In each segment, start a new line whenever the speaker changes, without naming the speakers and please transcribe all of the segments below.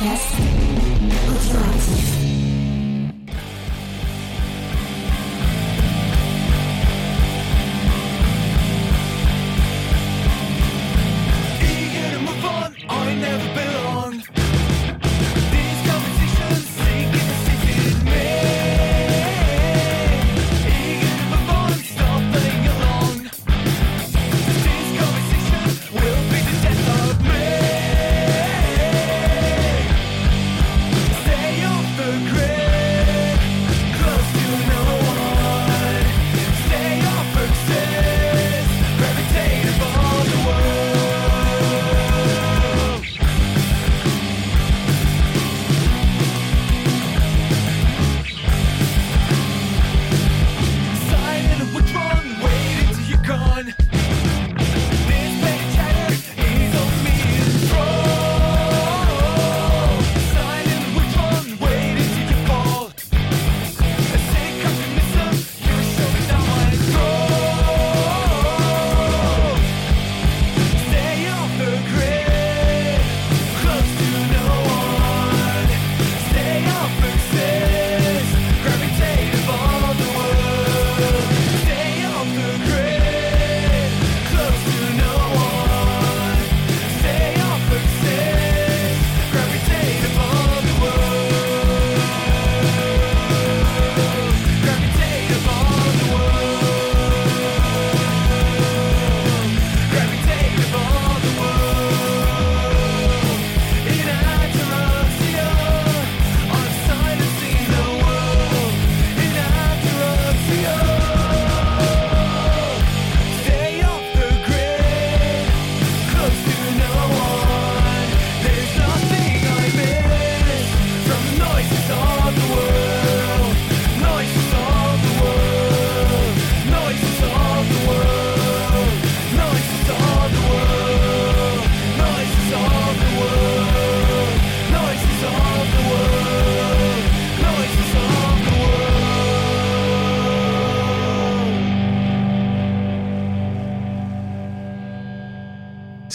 podcast
Radioactif.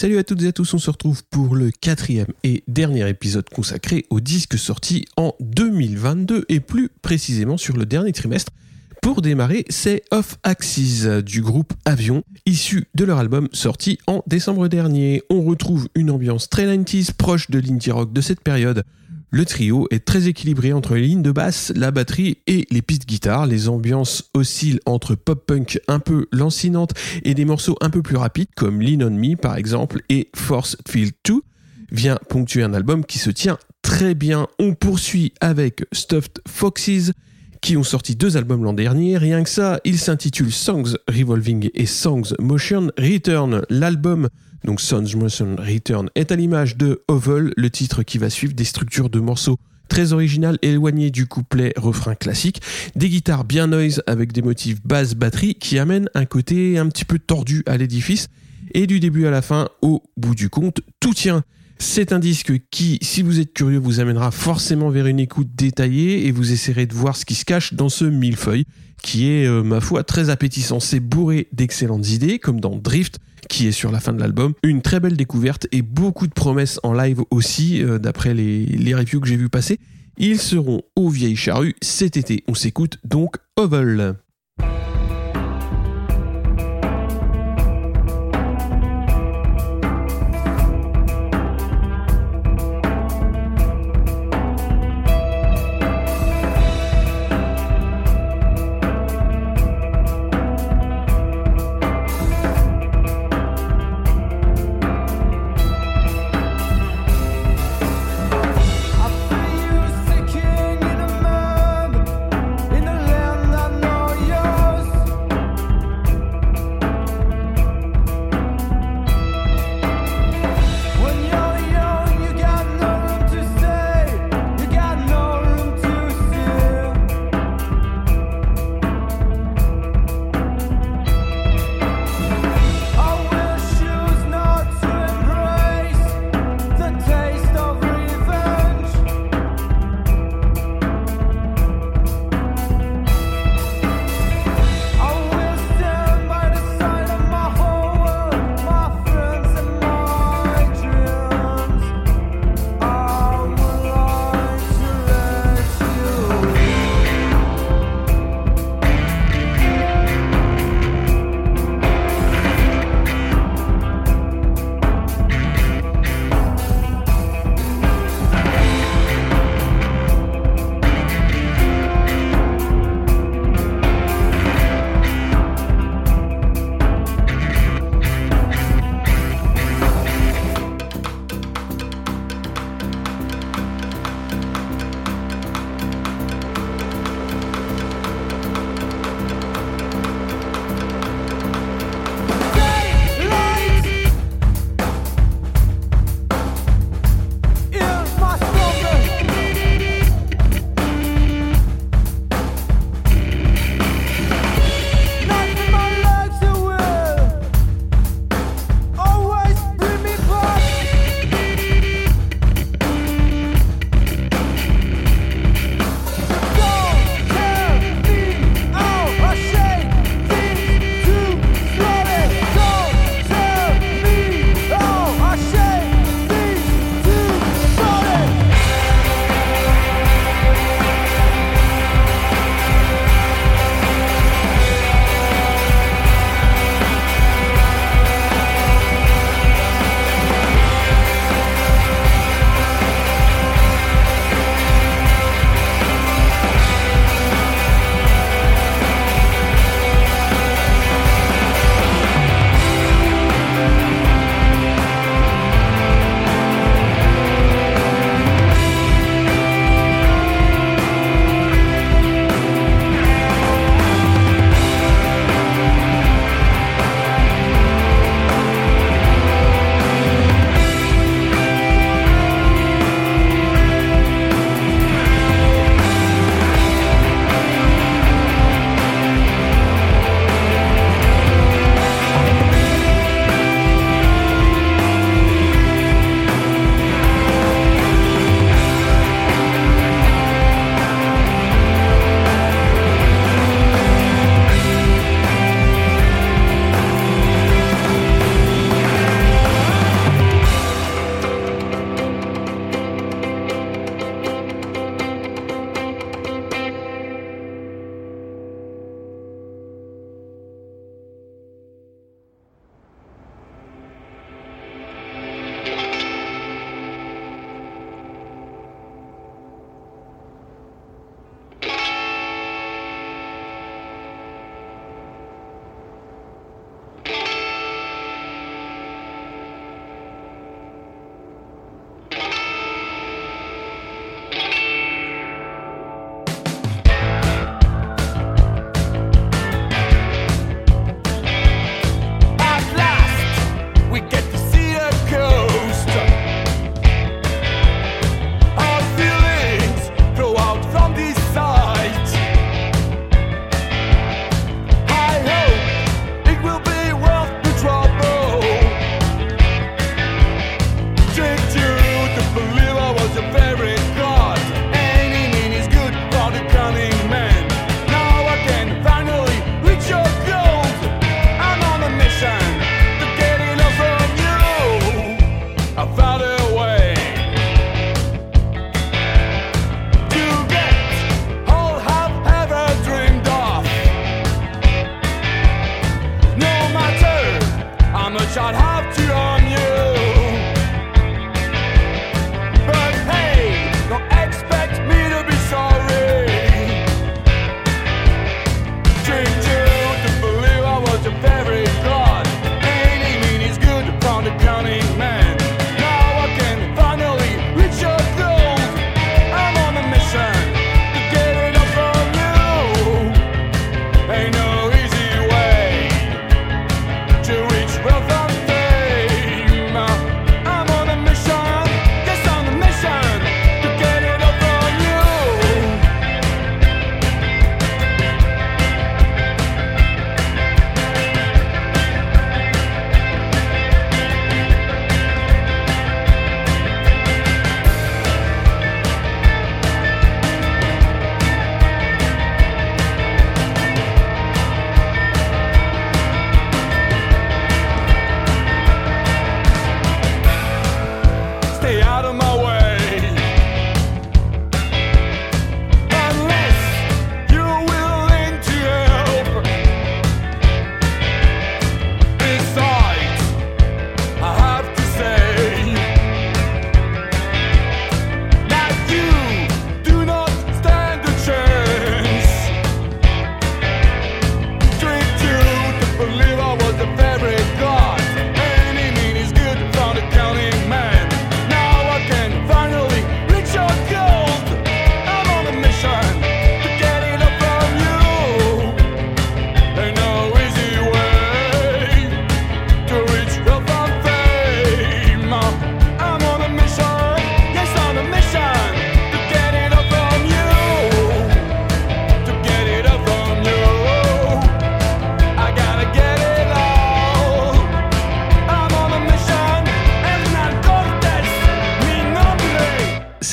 Salut à toutes et à tous, on se retrouve pour le quatrième et dernier épisode consacré aux disques sortis en 2022 et plus précisément sur le dernier trimestre. Pour démarrer, c'est Off Axis du groupe Avion, issu de leur album sorti en décembre dernier. On retrouve une ambiance très 90s proche de l'indie rock de cette période. Le trio est très équilibré entre les lignes de basse, la batterie et les pistes guitare. Les ambiances oscillent entre pop-punk un peu lancinante et des morceaux un peu plus rapides comme Lean on Me par exemple et Force Field 2 vient ponctuer un album qui se tient très bien. On poursuit avec Stuffed Foxes qui ont sorti deux albums l'an dernier. Rien que ça, ils s'intitulent Songs Revolving et Songs Motion Return. L'album, donc Songs Motion Return, est à l'image de Oval, le titre qui va suivre des structures de morceaux très originales éloignées du couplet refrain classique, des guitares bien noise avec des motifs basse batterie qui amènent un côté un petit peu tordu à l'édifice et du début à la fin, au bout du compte, tout tient. C'est un disque qui, si vous êtes curieux, vous amènera forcément vers une écoute détaillée et vous essaierez de voir ce qui se cache dans ce millefeuille qui est, euh, ma foi, très appétissant. C'est bourré d'excellentes idées, comme dans Drift, qui est sur la fin de l'album. Une très belle découverte et beaucoup de promesses en live aussi, euh, d'après les, les reviews que j'ai vu passer. Ils seront aux Vieilles Charrues cet été. On s'écoute donc Oval.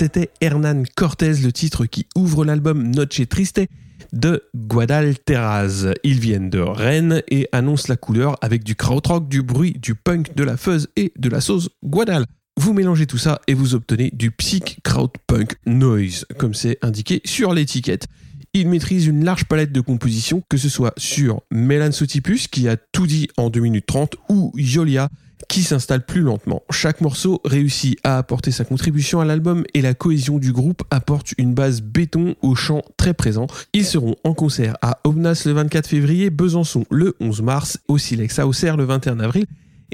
C'était Hernan Cortez, le titre qui ouvre l'album Noche Triste de Guadalteraz. Ils viennent de Rennes et annoncent la couleur avec du krautrock, du bruit, du punk, de la fuzz et de la sauce Guadal. Vous mélangez tout ça et vous obtenez du psych punk noise, comme c'est indiqué sur l'étiquette. Il maîtrise une large palette de compositions, que ce soit sur Melan Sotipus, qui a tout dit en 2 minutes 30, ou Yolia, qui s'installe plus lentement. Chaque morceau réussit à apporter sa contribution à l'album et la cohésion du groupe apporte une base béton au chant très présent. Ils seront en concert à Obnas le 24 février, Besançon le 11 mars, au Silex à Auxerre le 21 avril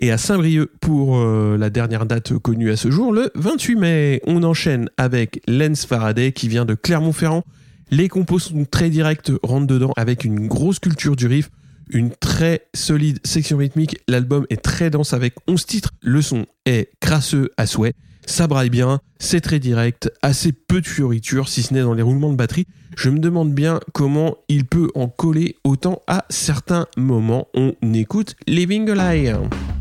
et à Saint-Brieuc pour euh, la dernière date connue à ce jour, le 28 mai. On enchaîne avec Lens Faraday qui vient de Clermont-Ferrand. Les compos sont très directs, rentrent dedans avec une grosse culture du riff, une très solide section rythmique. L'album est très dense avec 11 titres. Le son est crasseux à souhait. Ça braille bien, c'est très direct, assez peu de fioritures, si ce n'est dans les roulements de batterie. Je me demande bien comment il peut en coller autant à certains moments. On écoute Living a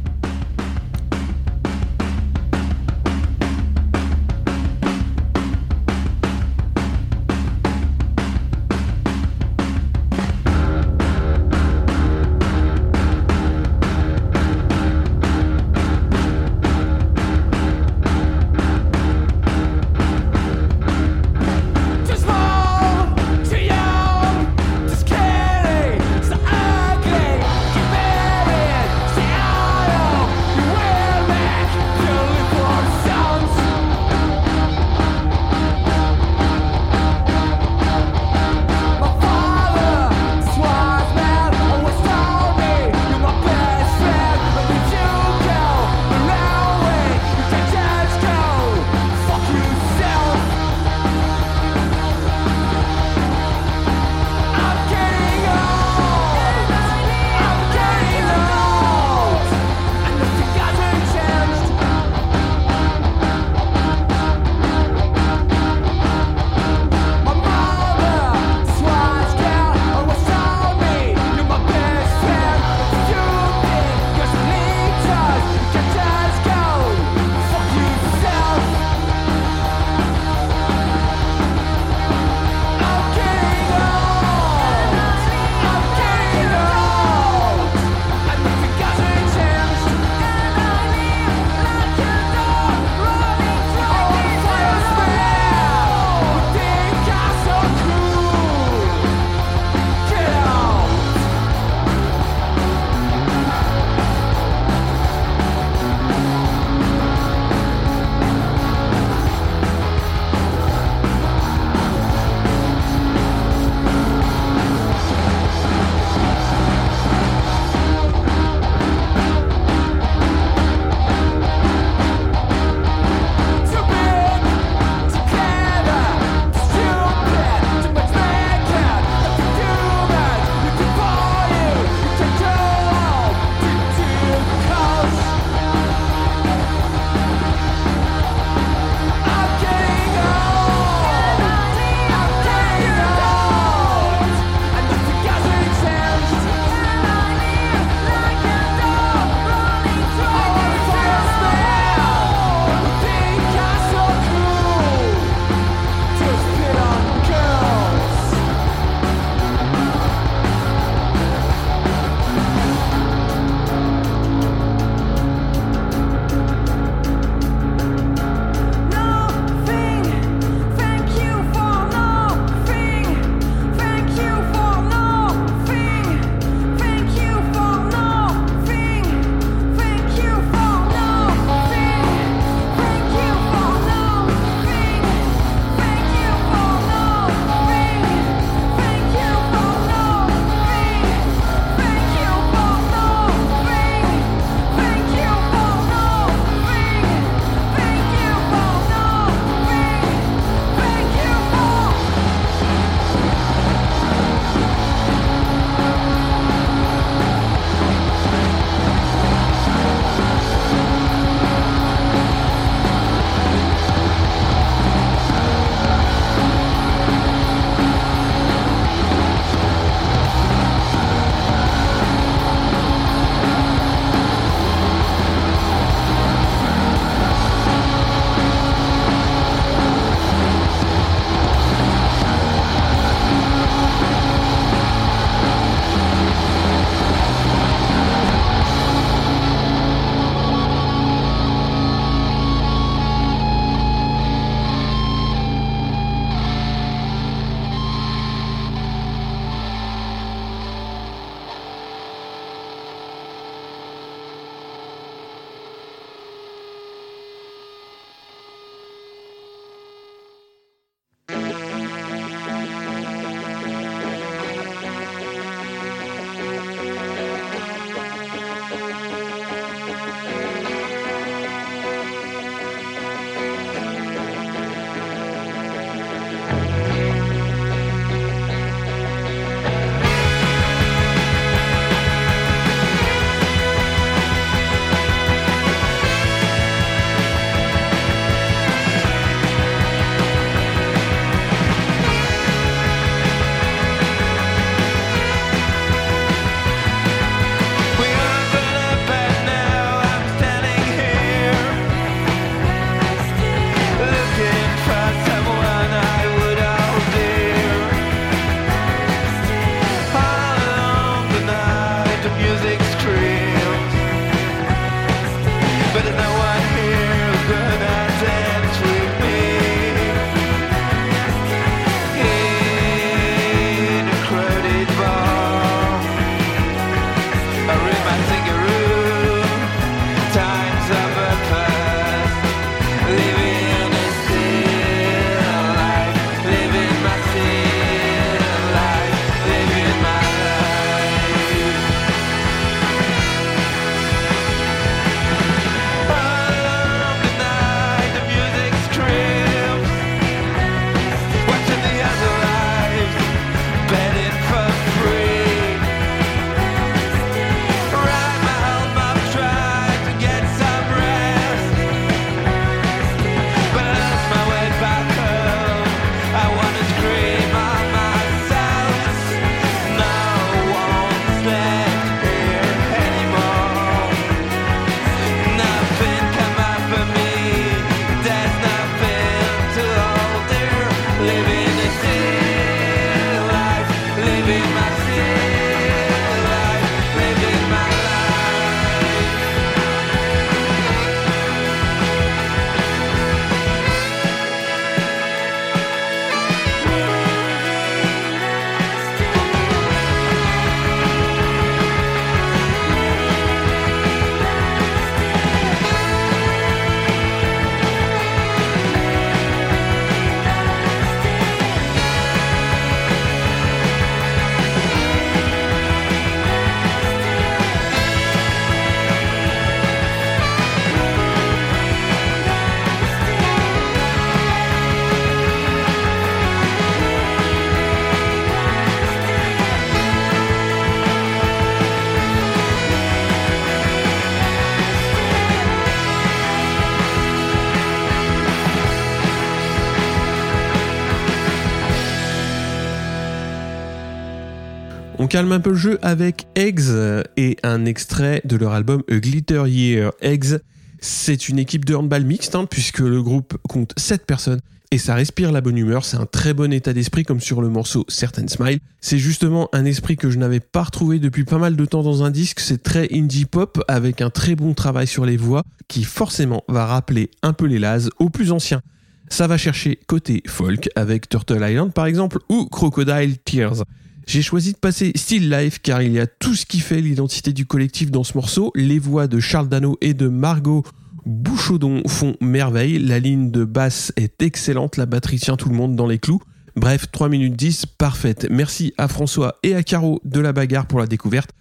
calme un peu le jeu avec Eggs et un extrait de leur album A Glitter Year. Eggs, c'est une équipe de handball mixte hein, puisque le groupe compte 7 personnes et ça respire la bonne humeur, c'est un très bon état d'esprit comme sur le morceau Certain Smile. C'est justement un esprit que je n'avais pas retrouvé depuis pas mal de temps dans un disque, c'est très indie pop avec un très bon travail sur les voix qui forcément va rappeler un peu les Laz aux plus anciens. Ça va chercher côté folk avec Turtle Island par exemple ou Crocodile Tears. J'ai choisi de passer Still Life car il y a tout ce qui fait l'identité du collectif dans ce morceau. Les voix de Charles Dano et de Margot Bouchaudon font merveille. La ligne de basse est excellente. La batterie tient tout le monde dans les clous. Bref, 3 minutes 10, parfaite. Merci à François et à Caro de la bagarre pour la découverte.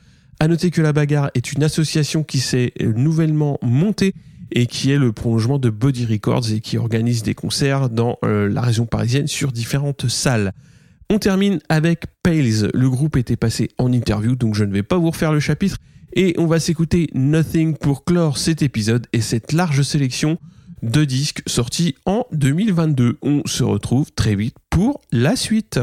À noter que la bagarre est une association qui s'est nouvellement montée et qui est le prolongement de Body Records et qui organise des concerts dans euh, la région parisienne sur différentes salles. On termine avec Pales. Le groupe était passé en interview, donc je ne vais pas vous refaire le chapitre. Et on va s'écouter Nothing pour clore cet épisode et cette large sélection de disques sortis en 2022. On se retrouve très vite pour la suite.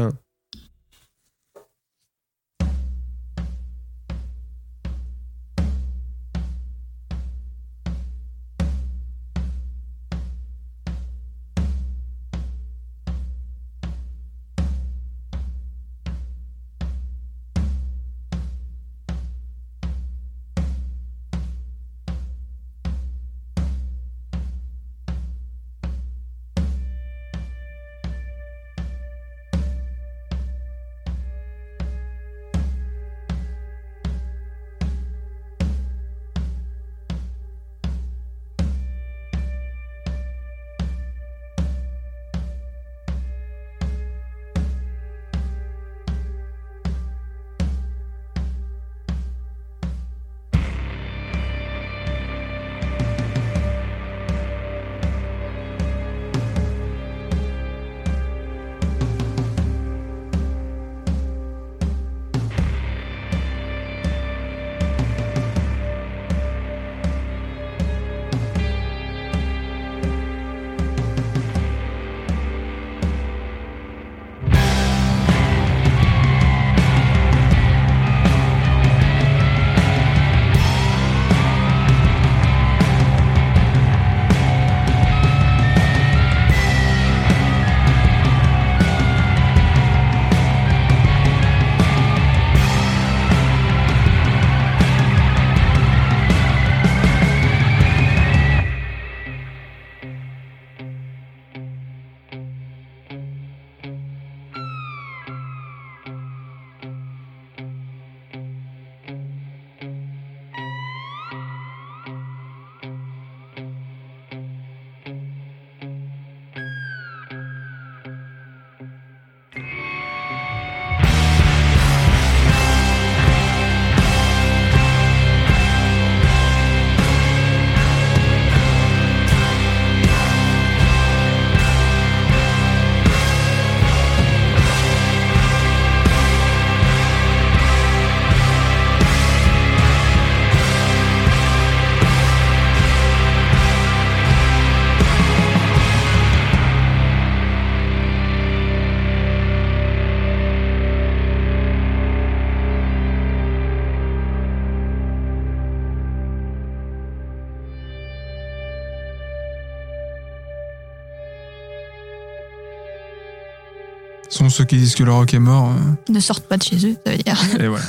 Sont ceux qui disent que le rock est mort. euh,
Ne sortent pas de chez eux, ça veut dire.
et voilà.